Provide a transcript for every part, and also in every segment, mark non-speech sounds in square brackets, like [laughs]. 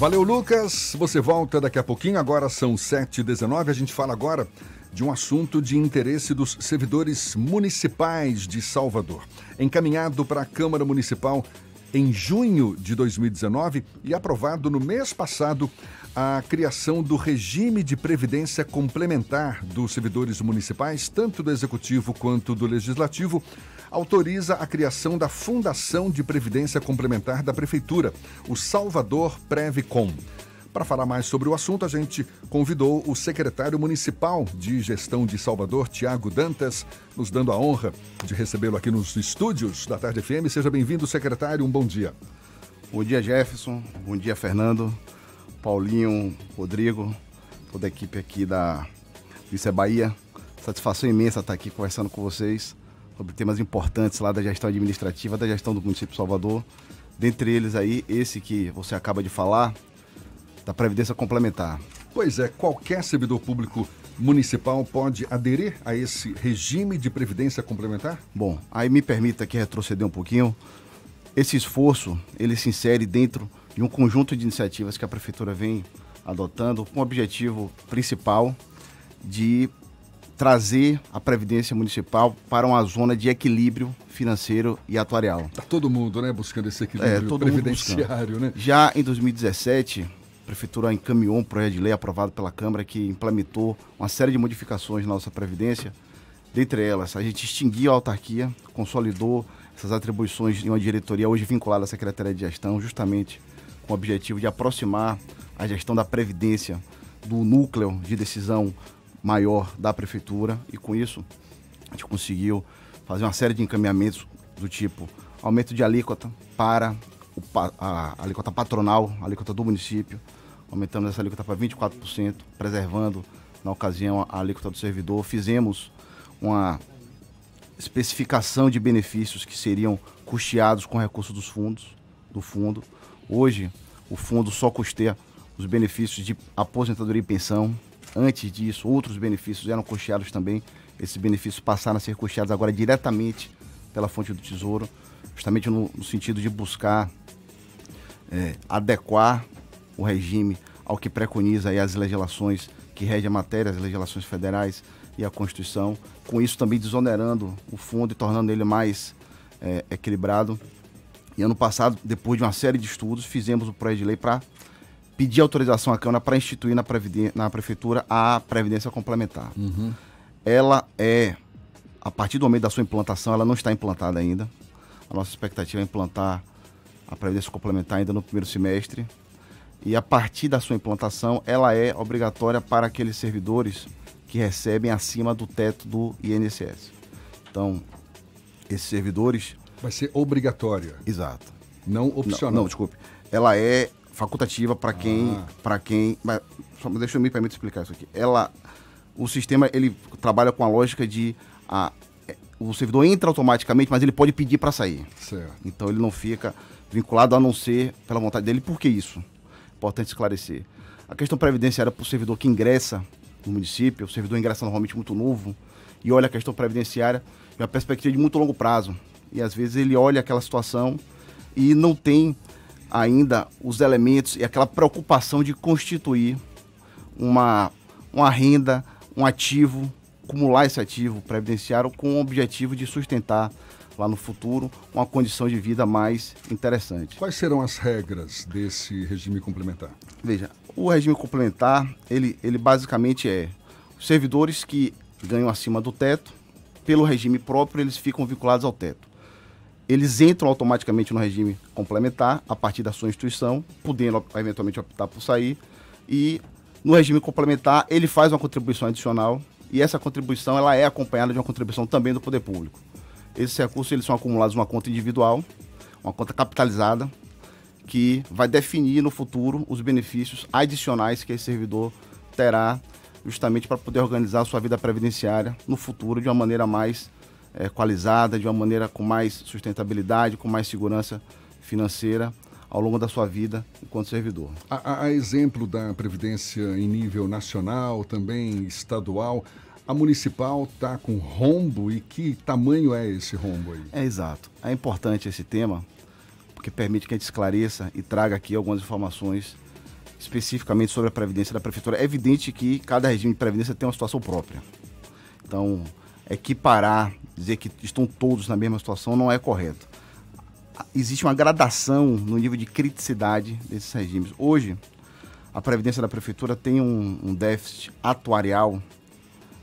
Valeu, Lucas. Você volta daqui a pouquinho. Agora são 7h19. A gente fala agora de um assunto de interesse dos servidores municipais de Salvador. Encaminhado para a Câmara Municipal em junho de 2019 e aprovado no mês passado a criação do regime de previdência complementar dos servidores municipais, tanto do executivo quanto do legislativo, autoriza a criação da Fundação de Previdência Complementar da Prefeitura, o Salvador Previcom. Para falar mais sobre o assunto, a gente convidou o secretário municipal de gestão de Salvador, Tiago Dantas, nos dando a honra de recebê-lo aqui nos estúdios da Tarde FM. Seja bem-vindo, secretário. Um bom dia. Bom dia, Jefferson. Bom dia, Fernando. Paulinho, Rodrigo, toda a equipe aqui da Vice Bahia. Satisfação imensa estar aqui conversando com vocês sobre temas importantes lá da gestão administrativa, da gestão do município de Salvador. Dentre eles aí, esse que você acaba de falar, da Previdência Complementar. Pois é, qualquer servidor público municipal pode aderir a esse regime de previdência complementar? Bom, aí me permita aqui retroceder um pouquinho. Esse esforço, ele se insere dentro de um conjunto de iniciativas que a prefeitura vem adotando com o objetivo principal de trazer a previdência municipal para uma zona de equilíbrio financeiro e atuarial. Está todo mundo, né, buscando esse equilíbrio é, previdenciário, né? Já em 2017, Prefeitura encaminhou um projeto de lei aprovado pela Câmara que implementou uma série de modificações na nossa Previdência. Dentre elas, a gente extinguiu a autarquia, consolidou essas atribuições em uma diretoria hoje vinculada à Secretaria de Gestão, justamente com o objetivo de aproximar a gestão da Previdência do núcleo de decisão maior da Prefeitura e com isso a gente conseguiu fazer uma série de encaminhamentos do tipo aumento de alíquota para a alíquota patronal, a alíquota do município, aumentamos essa alíquota para 24%, preservando, na ocasião, a alíquota do servidor. Fizemos uma especificação de benefícios que seriam custeados com recursos dos fundos, do fundo. Hoje, o fundo só custeia os benefícios de aposentadoria e pensão. Antes disso, outros benefícios eram custeados também. Esses benefícios passaram a ser custeados agora diretamente pela fonte do Tesouro, justamente no, no sentido de buscar é, adequar o regime ao que preconiza as legislações que regem a matéria, as legislações federais e a Constituição, com isso também desonerando o fundo e tornando ele mais é, equilibrado. E ano passado, depois de uma série de estudos, fizemos o projeto de lei para pedir autorização à Câmara para instituir na, na Prefeitura a Previdência Complementar. Uhum. Ela é, a partir do momento da sua implantação, ela não está implantada ainda. A nossa expectativa é implantar a Previdência Complementar ainda no primeiro semestre e a partir da sua implantação, ela é obrigatória para aqueles servidores que recebem acima do teto do INSS. Então, esses servidores. Vai ser obrigatória. Exato. Não opcional. Não, não desculpe. Ela é facultativa para quem. Ah. para quem. Mas, só deixa eu me permitir explicar isso aqui. Ela. O sistema ele trabalha com a lógica de. A, é, o servidor entra automaticamente, mas ele pode pedir para sair. Certo. Então ele não fica vinculado a não ser pela vontade dele. Por que isso? Importante esclarecer. A questão previdenciária para o servidor que ingressa no município, o servidor ingressa normalmente muito novo e olha a questão previdenciária de uma perspectiva de muito longo prazo. E às vezes ele olha aquela situação e não tem ainda os elementos e aquela preocupação de constituir uma, uma renda, um ativo, acumular esse ativo previdenciário com o objetivo de sustentar lá no futuro uma condição de vida mais interessante. Quais serão as regras desse regime complementar? Veja, o regime complementar, ele, ele basicamente é servidores que ganham acima do teto, pelo regime próprio, eles ficam vinculados ao teto. Eles entram automaticamente no regime complementar a partir da sua instituição, podendo eventualmente optar por sair. E no regime complementar, ele faz uma contribuição adicional e essa contribuição ela é acompanhada de uma contribuição também do poder público. Esses recursos eles são acumulados numa conta individual, uma conta capitalizada, que vai definir no futuro os benefícios adicionais que esse servidor terá justamente para poder organizar a sua vida previdenciária no futuro de uma maneira mais é, qualizada, de uma maneira com mais sustentabilidade, com mais segurança financeira ao longo da sua vida enquanto servidor. A, a exemplo da Previdência em nível nacional, também estadual, a municipal está com rombo e que tamanho é esse rombo aí? É exato. É importante esse tema porque permite que a gente esclareça e traga aqui algumas informações especificamente sobre a previdência da prefeitura. É evidente que cada regime de previdência tem uma situação própria. Então, equiparar, dizer que estão todos na mesma situação não é correto. Existe uma gradação no nível de criticidade desses regimes. Hoje, a previdência da prefeitura tem um, um déficit atuarial,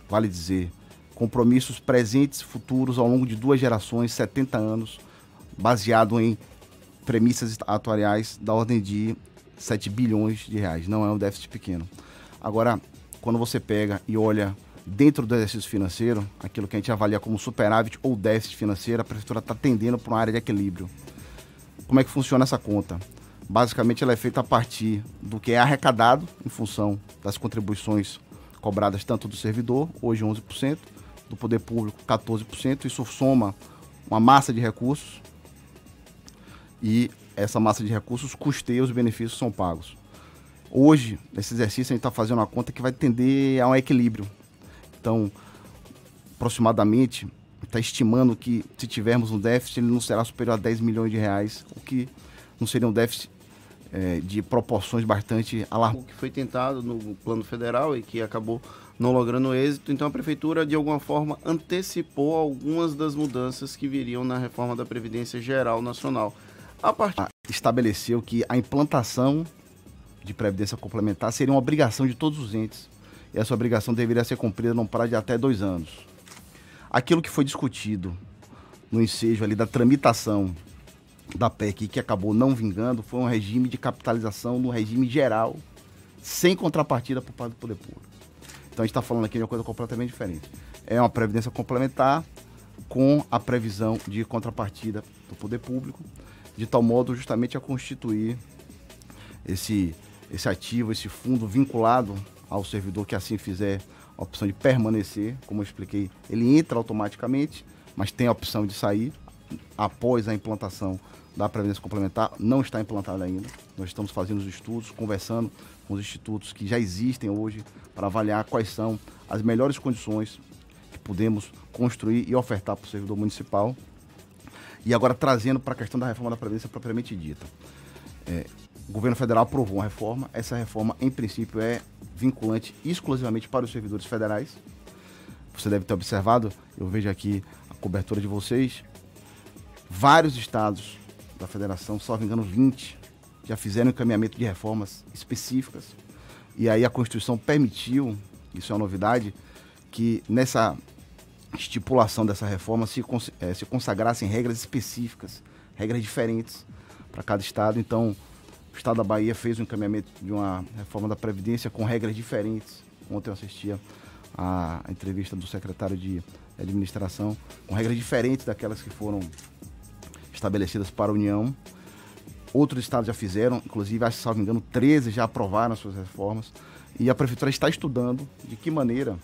vale dizer, compromissos presentes e futuros ao longo de duas gerações, 70 anos, baseado em premissas atuariais da ordem de 7 bilhões de reais. Não é um déficit pequeno. Agora, quando você pega e olha dentro do exercício financeiro, aquilo que a gente avalia como superávit ou déficit financeiro, a prefeitura está tendendo para uma área de equilíbrio. Como é que funciona essa conta? Basicamente, ela é feita a partir do que é arrecadado em função das contribuições cobradas tanto do servidor, hoje 11%, do poder público 14%. Isso soma uma massa de recursos e essa massa de recursos custeia os benefícios que são pagos. Hoje, nesse exercício, a gente está fazendo uma conta que vai tender a um equilíbrio. Então, aproximadamente, está estimando que se tivermos um déficit, ele não será superior a 10 milhões de reais, o que não seria um déficit é, de proporções bastante alarmantes. O que foi tentado no plano federal e que acabou não logrando êxito, então a prefeitura de alguma forma antecipou algumas das mudanças que viriam na reforma da Previdência Geral Nacional. A partir... Estabeleceu que a implantação de previdência complementar seria uma obrigação de todos os entes. E essa obrigação deveria ser cumprida num prazo de até dois anos. Aquilo que foi discutido no ensejo ali da tramitação da PEC que acabou não vingando foi um regime de capitalização no regime geral, sem contrapartida por parte do poder público. Então a gente está falando aqui de uma coisa completamente diferente. É uma previdência complementar com a previsão de contrapartida do poder público de tal modo justamente a constituir esse, esse ativo, esse fundo vinculado ao servidor que assim fizer a opção de permanecer, como eu expliquei, ele entra automaticamente, mas tem a opção de sair após a implantação da previdência complementar, não está implantada ainda. Nós estamos fazendo os estudos, conversando com os institutos que já existem hoje para avaliar quais são as melhores condições que podemos construir e ofertar para o servidor municipal e agora trazendo para a questão da reforma da Previdência propriamente dita. É, o governo federal aprovou uma reforma. Essa reforma, em princípio, é vinculante exclusivamente para os servidores federais. Você deve ter observado, eu vejo aqui a cobertura de vocês. Vários estados da federação, só me engano 20, já fizeram encaminhamento de reformas específicas. E aí a Constituição permitiu, isso é uma novidade, que nessa estipulação dessa reforma se, é, se consagrassem regras específicas, regras diferentes para cada estado. Então, o estado da Bahia fez um encaminhamento de uma reforma da Previdência com regras diferentes. Ontem eu assistia a, entrevista do secretário de administração, com regras diferentes daquelas que foram estabelecidas para a União. Outros estados já fizeram, inclusive, acho que, salvo engano, 13 já aprovaram as suas reformas. E a prefeitura está estudando de que maneira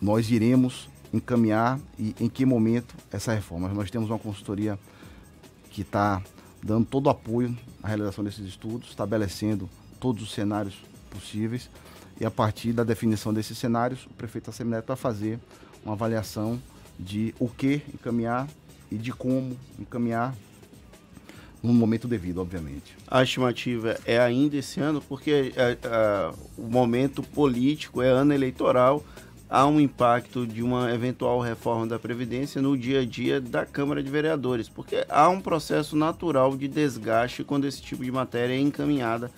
nós iremos encaminhar e em que momento essa reforma. Nós temos uma consultoria que está dando todo o apoio à realização desses estudos, estabelecendo todos os cenários possíveis e a partir da definição desses cenários, o prefeito Assemineto vai fazer uma avaliação de o que encaminhar e de como encaminhar no momento devido, obviamente. A estimativa é ainda esse ano, porque é, é, o momento político é ano eleitoral, há um impacto de uma eventual reforma da Previdência no dia a dia da Câmara de Vereadores, porque há um processo natural de desgaste quando esse tipo de matéria é encaminhada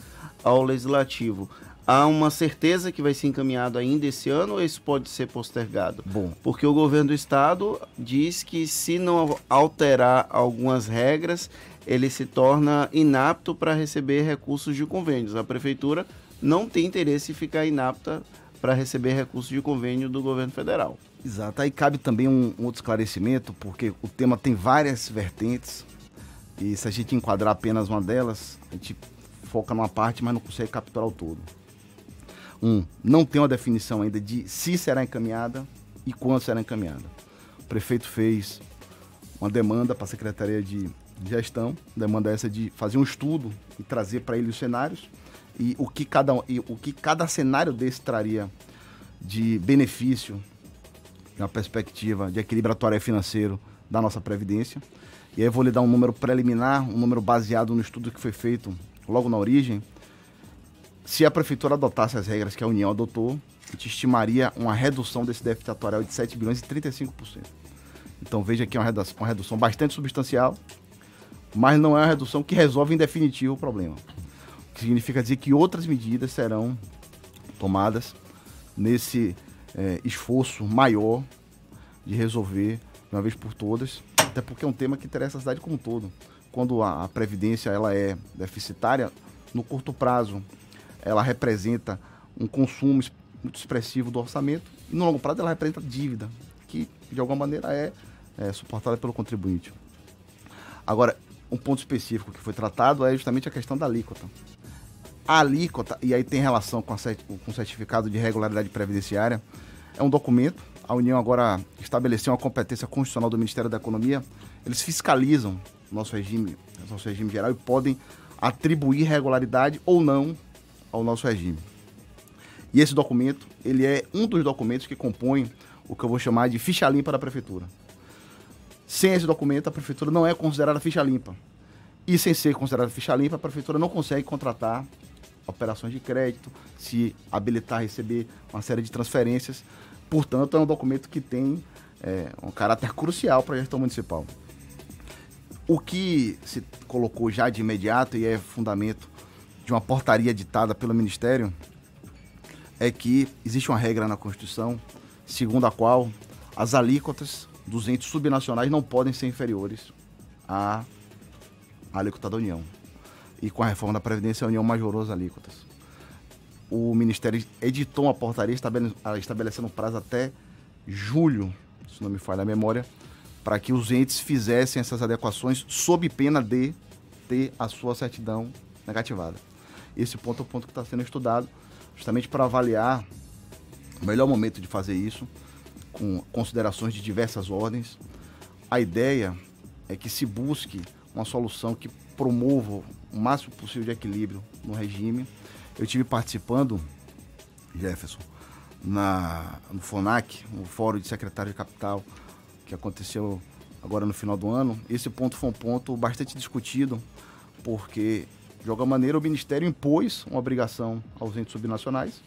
ao Legislativo. Há uma certeza que vai ser encaminhado ainda esse ano ou isso pode ser postergado? Bom. Porque o governo do estado diz que se não alterar algumas regras, ele se torna inapto para receber recursos de convênios. A prefeitura não tem interesse em ficar inapta para receber recursos de convênio do governo federal. Exato. Aí cabe também um, um, outro esclarecimento, porque o tema tem várias vertentes e se a gente enquadrar apenas uma delas, a gente foca numa parte, mas não consegue capturar o todo. Um, não tem uma definição ainda de se será encaminhada e quando será encaminhada. O prefeito fez uma demanda para a Secretaria de Gestão, demanda essa de fazer um estudo e trazer para ele os cenários e o que cada, o que cada cenário desse traria de benefício na perspectiva de equilíbrio atuário financeiro da nossa Previdência. E aí eu vou lhe dar um número preliminar, um número baseado no estudo que foi feito logo na origem, se a prefeitura adotasse as regras que a União adotou, a gente estimaria uma redução desse déficit atuarial de 7 bilhões e 35%. Então veja que é uma redução, uma redução bastante substancial, mas não é uma redução que resolve em definitivo o problema. Significa dizer que outras medidas serão tomadas nesse é, esforço maior de resolver de uma vez por todas, até porque é um tema que interessa a cidade como um todo. Quando a, a previdência ela é deficitária, no curto prazo ela representa um consumo muito expressivo do orçamento e no longo prazo ela representa dívida, que de alguma maneira é, é suportada pelo contribuinte. Agora, um ponto específico que foi tratado é justamente a questão da alíquota. A alíquota, e aí tem relação com, a, com o certificado de regularidade previdenciária, é um documento. A União agora estabeleceu uma competência constitucional do Ministério da Economia. Eles fiscalizam nosso regime, nosso regime geral e podem atribuir regularidade ou não ao nosso regime. E esse documento, ele é um dos documentos que compõem o que eu vou chamar de ficha limpa da prefeitura. Sem esse documento, a prefeitura não é considerada ficha limpa. E sem ser considerada ficha limpa, a prefeitura não consegue contratar operações de crédito, se habilitar a receber uma série de transferências. Portanto, é um documento que tem é, um caráter crucial para a gestão municipal. O que se colocou já de imediato e é fundamento de uma portaria ditada pelo Ministério é que existe uma regra na Constituição segundo a qual as alíquotas dos entes subnacionais não podem ser inferiores à alíquota da União. E com a reforma da Previdência, a União majorou as alíquotas. O Ministério editou uma portaria estabelecendo um prazo até julho, se não me falha a memória, para que os entes fizessem essas adequações sob pena de ter a sua certidão negativada. Esse ponto é o ponto que está sendo estudado, justamente para avaliar o melhor momento de fazer isso, com considerações de diversas ordens. A ideia é que se busque uma solução que promova o máximo possível de equilíbrio no regime. Eu tive participando, Jefferson, na, no FONAC, o Fórum de Secretário de Capital, que aconteceu agora no final do ano. Esse ponto foi um ponto bastante discutido, porque de alguma maneira, o Ministério impôs uma obrigação aos entes subnacionais,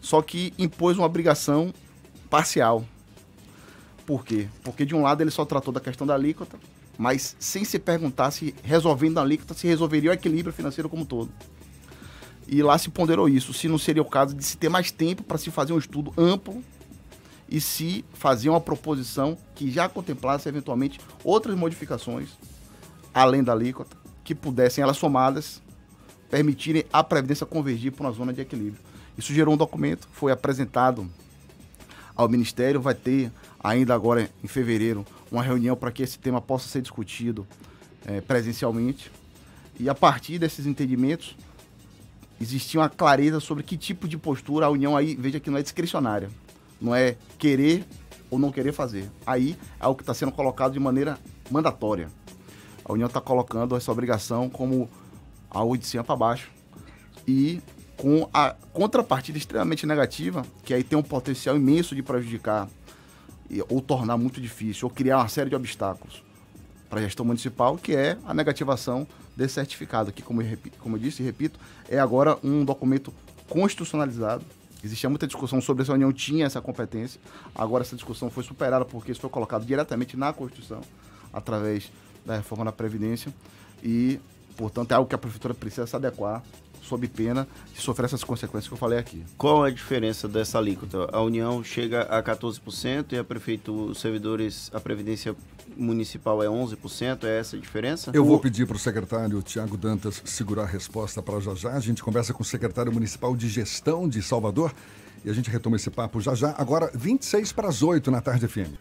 só que impôs uma obrigação parcial. Por quê? Porque, de um lado, ele só tratou da questão da alíquota, mas sem se perguntar se, resolvendo a alíquota, se resolveria o equilíbrio financeiro como um todo. E lá se ponderou isso, se não seria o caso de se ter mais tempo para se fazer um estudo amplo e se fazer uma proposição que já contemplasse eventualmente outras modificações além da alíquota que pudessem, elas somadas, permitirem a Previdência convergir para uma zona de equilíbrio. Isso gerou um documento, foi apresentado ao Ministério, vai ter ainda agora em fevereiro uma reunião para que esse tema possa ser discutido é, presencialmente. E a partir desses entendimentos, existia uma clareza sobre que tipo de postura a União aí, veja que não é discricionária, não é querer ou não querer fazer. Aí é o que está sendo colocado de maneira mandatória a União está colocando essa obrigação como algo de cima para baixo. E com a contrapartida extremamente negativa, que aí tem um potencial imenso de prejudicar ou tornar muito difícil, ou criar uma série de obstáculos para a gestão municipal, que é a negativação desse certificado, que, como eu, repito, como eu disse e repito, é agora um documento constitucionalizado. Existia muita discussão sobre se a União tinha essa competência. Agora essa discussão foi superada porque isso foi colocado diretamente na Constituição, através da reforma da Previdência e, portanto, é algo que a Prefeitura precisa se adequar sob pena de sofrer essas consequências que eu falei aqui. Qual a diferença dessa alíquota? A União chega a 14% e a Prefeitura, os servidores, a Previdência Municipal é 11%, é essa a diferença? Eu vou pedir para o secretário Tiago Dantas segurar a resposta para já já. A gente conversa com o secretário municipal de gestão de Salvador e a gente retoma esse papo já já. Agora, 26 para as 8 na tarde FM.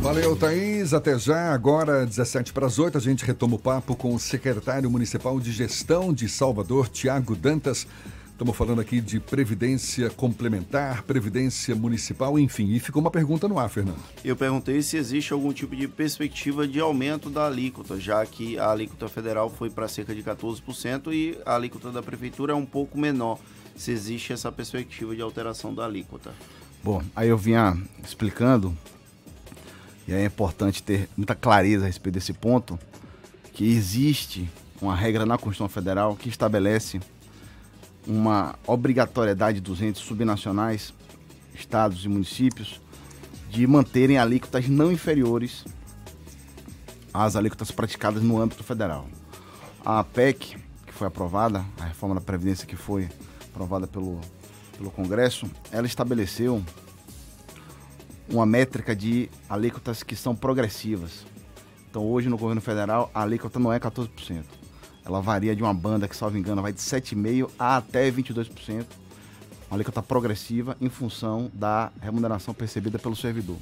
Valeu, Thaís. Até já. Agora, 17 para as 8, a gente retoma o papo com o secretário municipal de gestão de Salvador, Tiago Dantas. Estamos falando aqui de previdência complementar, previdência municipal, enfim. E ficou uma pergunta no ar, Fernando. Eu perguntei se existe algum tipo de perspectiva de aumento da alíquota, já que a alíquota federal foi para cerca de 14% e a alíquota da prefeitura é um pouco menor. Se existe essa perspectiva de alteração da alíquota. Bom, aí eu vinha explicando e é importante ter muita clareza a respeito desse ponto, que existe uma regra na Constituição Federal que estabelece uma obrigatoriedade dos entes subnacionais, estados e municípios, de manterem alíquotas não inferiores às alíquotas praticadas no âmbito federal. A PEC, que foi aprovada, a reforma da Previdência que foi aprovada pelo, pelo Congresso, ela estabeleceu uma métrica de alíquotas que são progressivas. Então hoje no governo federal a alíquota não é 14%. Ela varia de uma banda que, salvo engano, vai de 7,5% a até 22%. Uma alíquota progressiva em função da remuneração percebida pelo servidor.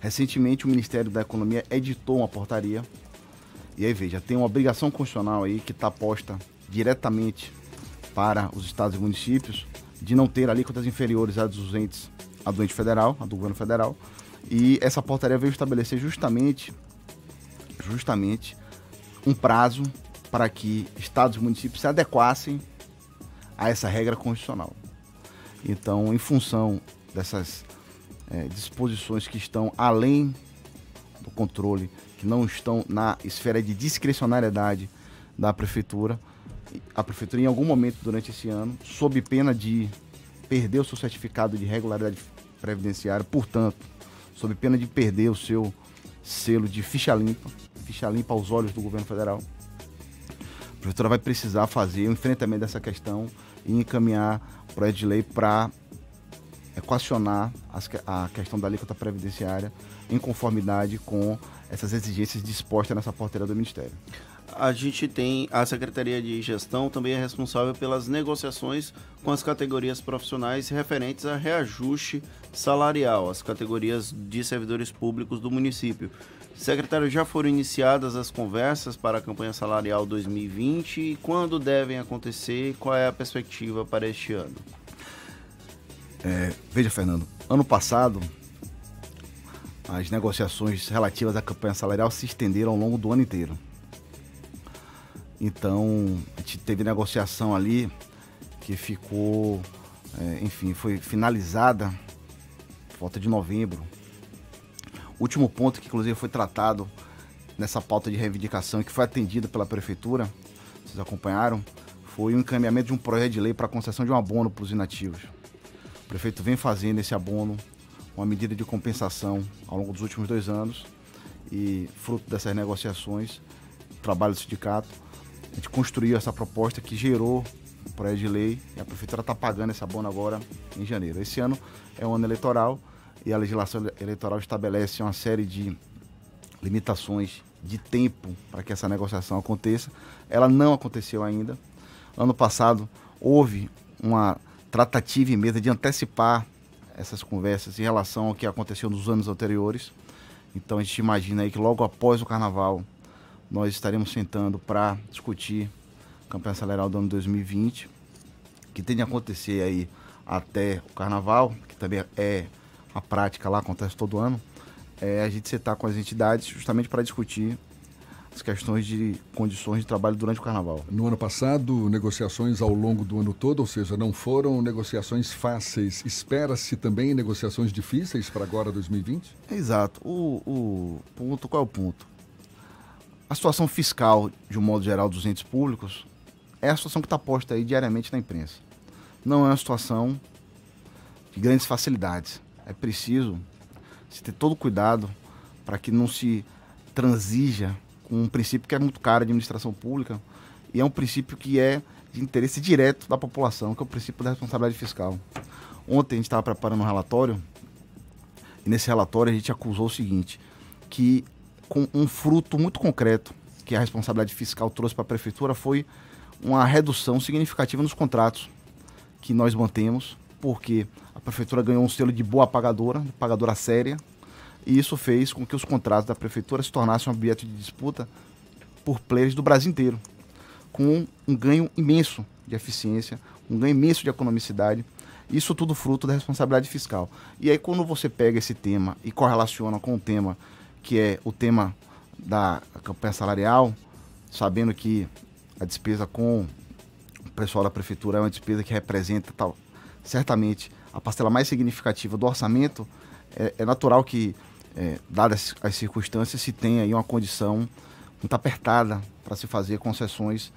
Recentemente o Ministério da Economia editou uma portaria. E aí veja, tem uma obrigação constitucional aí que está posta diretamente para os estados e municípios de não ter alíquotas inferiores a dos entes, a do ente federal, a do governo federal. E essa portaria veio estabelecer justamente, justamente um prazo para que estados e municípios se adequassem a essa regra constitucional. Então, em função dessas é, disposições que estão além do controle, que não estão na esfera de discricionariedade da prefeitura, a prefeitura em algum momento durante esse ano, sob pena de perder o seu certificado de regularidade previdenciária, portanto, sob pena de perder o seu selo de ficha limpa, ficha limpa aos olhos do governo federal, prefeitura vai precisar fazer o enfrentamento dessa questão e encaminhar o projeto de lei para equacionar as, a questão da alíquota previdenciária em conformidade com essas exigências dispostas nessa porteira do Ministério. A gente tem a Secretaria de Gestão também é responsável pelas negociações com as categorias profissionais referentes a reajuste salarial, as categorias de servidores públicos do município. Secretário, já foram iniciadas as conversas para a campanha salarial 2020 e quando devem acontecer? Qual é a perspectiva para este ano? É, veja, Fernando, ano passado as negociações relativas à campanha salarial se estenderam ao longo do ano inteiro. Então, a gente teve negociação ali que ficou, é, enfim, foi finalizada volta de novembro, último ponto que inclusive foi tratado nessa pauta de reivindicação e que foi atendido pela prefeitura, vocês acompanharam, foi o encaminhamento de um projeto de lei para a concessão de um abono para os inativos. O prefeito vem fazendo esse abono, uma medida de compensação ao longo dos últimos dois anos e fruto dessas negociações, trabalho do sindicato, a gente construiu essa proposta que gerou o projeto de lei e a prefeitura está pagando esse abono agora em janeiro. Esse ano é um ano eleitoral e a legislação eleitoral estabelece uma série de limitações de tempo para que essa negociação aconteça. Ela não aconteceu ainda. Ano passado houve uma tratativa em mesa de antecipar essas conversas em relação ao que aconteceu nos anos anteriores. Então a gente imagina aí que logo após o carnaval nós estaremos sentando para discutir a campanha salarial do ano 2020, que tem de acontecer aí até o carnaval, que também é a prática lá acontece todo ano, é a gente sentar com as entidades justamente para discutir as questões de condições de trabalho durante o carnaval. No ano passado, negociações ao longo do ano todo, ou seja, não foram negociações fáceis. Espera-se também negociações difíceis para agora 2020? Exato. O, o ponto, qual é o ponto? A situação fiscal, de um modo geral, dos entes públicos é a situação que está posta aí diariamente na imprensa. Não é uma situação de grandes facilidades é preciso se ter todo cuidado para que não se transija com um princípio que é muito caro à administração pública e é um princípio que é de interesse direto da população, que é o princípio da responsabilidade fiscal. Ontem a gente estava preparando um relatório e nesse relatório a gente acusou o seguinte, que com um fruto muito concreto que a responsabilidade fiscal trouxe para a prefeitura foi uma redução significativa nos contratos que nós mantemos, porque a prefeitura ganhou um selo de boa pagadora, pagadora séria, e isso fez com que os contratos da prefeitura se tornassem um objeto de disputa por players do Brasil inteiro, com um ganho imenso de eficiência, um ganho imenso de economicidade, isso tudo fruto da responsabilidade fiscal. E aí quando você pega esse tema e correlaciona com o tema que é o tema da campanha salarial, sabendo que a despesa com o pessoal da prefeitura é uma despesa que representa tal, certamente a parcela mais significativa do orçamento, é, é natural que, é, dadas as circunstâncias, se tenha aí uma condição muito apertada para se fazer concessões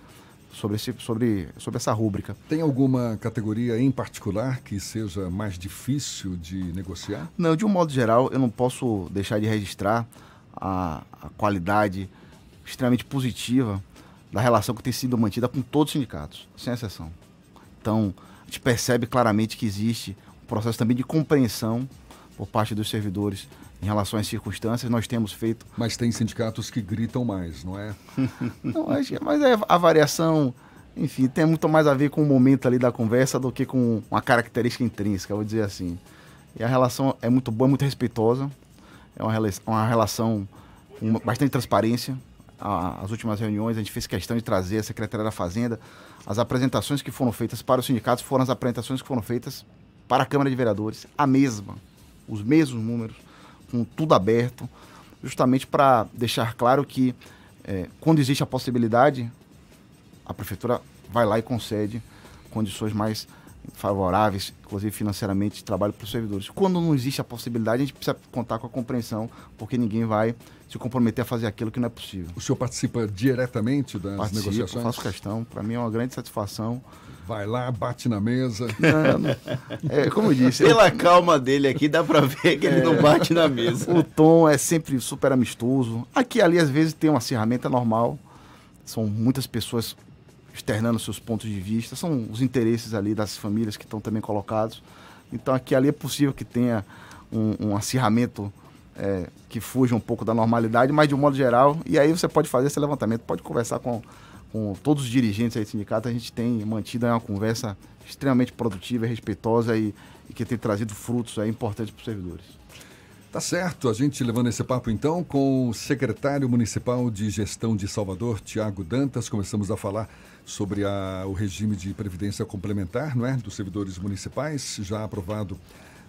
sobre, esse, sobre, sobre essa rúbrica. Tem alguma categoria em particular que seja mais difícil de negociar? Não, de um modo geral, eu não posso deixar de registrar a, a qualidade extremamente positiva da relação que tem sido mantida com todos os sindicatos, sem exceção. Então, a gente percebe claramente que existe um processo também de compreensão por parte dos servidores em relação às circunstâncias. Nós temos feito. Mas tem sindicatos que gritam mais, não é? [laughs] não, mas é a variação, enfim, tem muito mais a ver com o momento ali da conversa do que com uma característica intrínseca, vou dizer assim. E a relação é muito boa, muito respeitosa. É uma, uma relação com bastante transparência as últimas reuniões, a gente fez questão de trazer a Secretaria da Fazenda. As apresentações que foram feitas para os sindicatos foram as apresentações que foram feitas para a Câmara de Vereadores, a mesma, os mesmos números, com tudo aberto, justamente para deixar claro que é, quando existe a possibilidade, a Prefeitura vai lá e concede condições mais favoráveis, inclusive financeiramente, de trabalho para os servidores. Quando não existe a possibilidade, a gente precisa contar com a compreensão, porque ninguém vai se comprometer a fazer aquilo que não é possível. O senhor participa diretamente das Participo, negociações? faço questão. Para mim é uma grande satisfação. Vai lá, bate na mesa. Não, não. É, como eu disse. Pela eu... calma dele aqui, dá para ver que ele é... não bate na mesa. O tom é sempre super amistoso. Aqui ali, às vezes, tem uma ferramenta normal. São muitas pessoas externando seus pontos de vista, são os interesses ali das famílias que estão também colocados. Então aqui ali é possível que tenha um, um acirramento é, que fuja um pouco da normalidade, mas de um modo geral, e aí você pode fazer esse levantamento, pode conversar com, com todos os dirigentes aí do sindicato, a gente tem mantido uma conversa extremamente produtiva, respeitosa e, e que tem trazido frutos aí importantes para os servidores. Tá certo, a gente levando esse papo então com o secretário municipal de gestão de Salvador, Tiago Dantas, começamos a falar sobre a, o regime de previdência complementar, não é, dos servidores municipais, já aprovado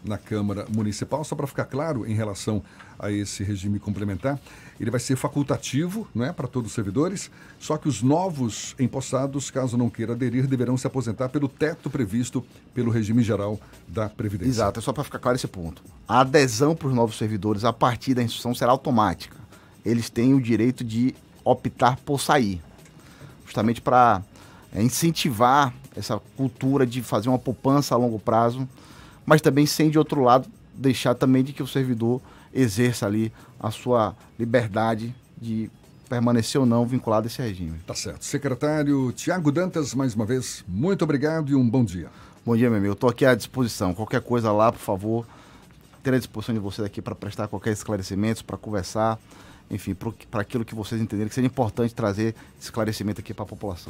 na Câmara Municipal. Só para ficar claro em relação a esse regime complementar, ele vai ser facultativo né, para todos os servidores, só que os novos empossados, caso não queira aderir, deverão se aposentar pelo teto previsto pelo regime geral da Previdência. Exato, é só para ficar claro esse ponto. A adesão para os novos servidores a partir da instrução será automática. Eles têm o direito de optar por sair, justamente para é, incentivar essa cultura de fazer uma poupança a longo prazo mas também sem, de outro lado, deixar também de que o servidor exerça ali a sua liberdade de permanecer ou não vinculado a esse regime. Tá certo. Secretário Tiago Dantas, mais uma vez, muito obrigado e um bom dia. Bom dia, meu amigo. Eu estou aqui à disposição. Qualquer coisa lá, por favor, ter à disposição de vocês aqui para prestar qualquer esclarecimento, para conversar, enfim, para aquilo que vocês entenderem que seria importante trazer esclarecimento aqui para a população.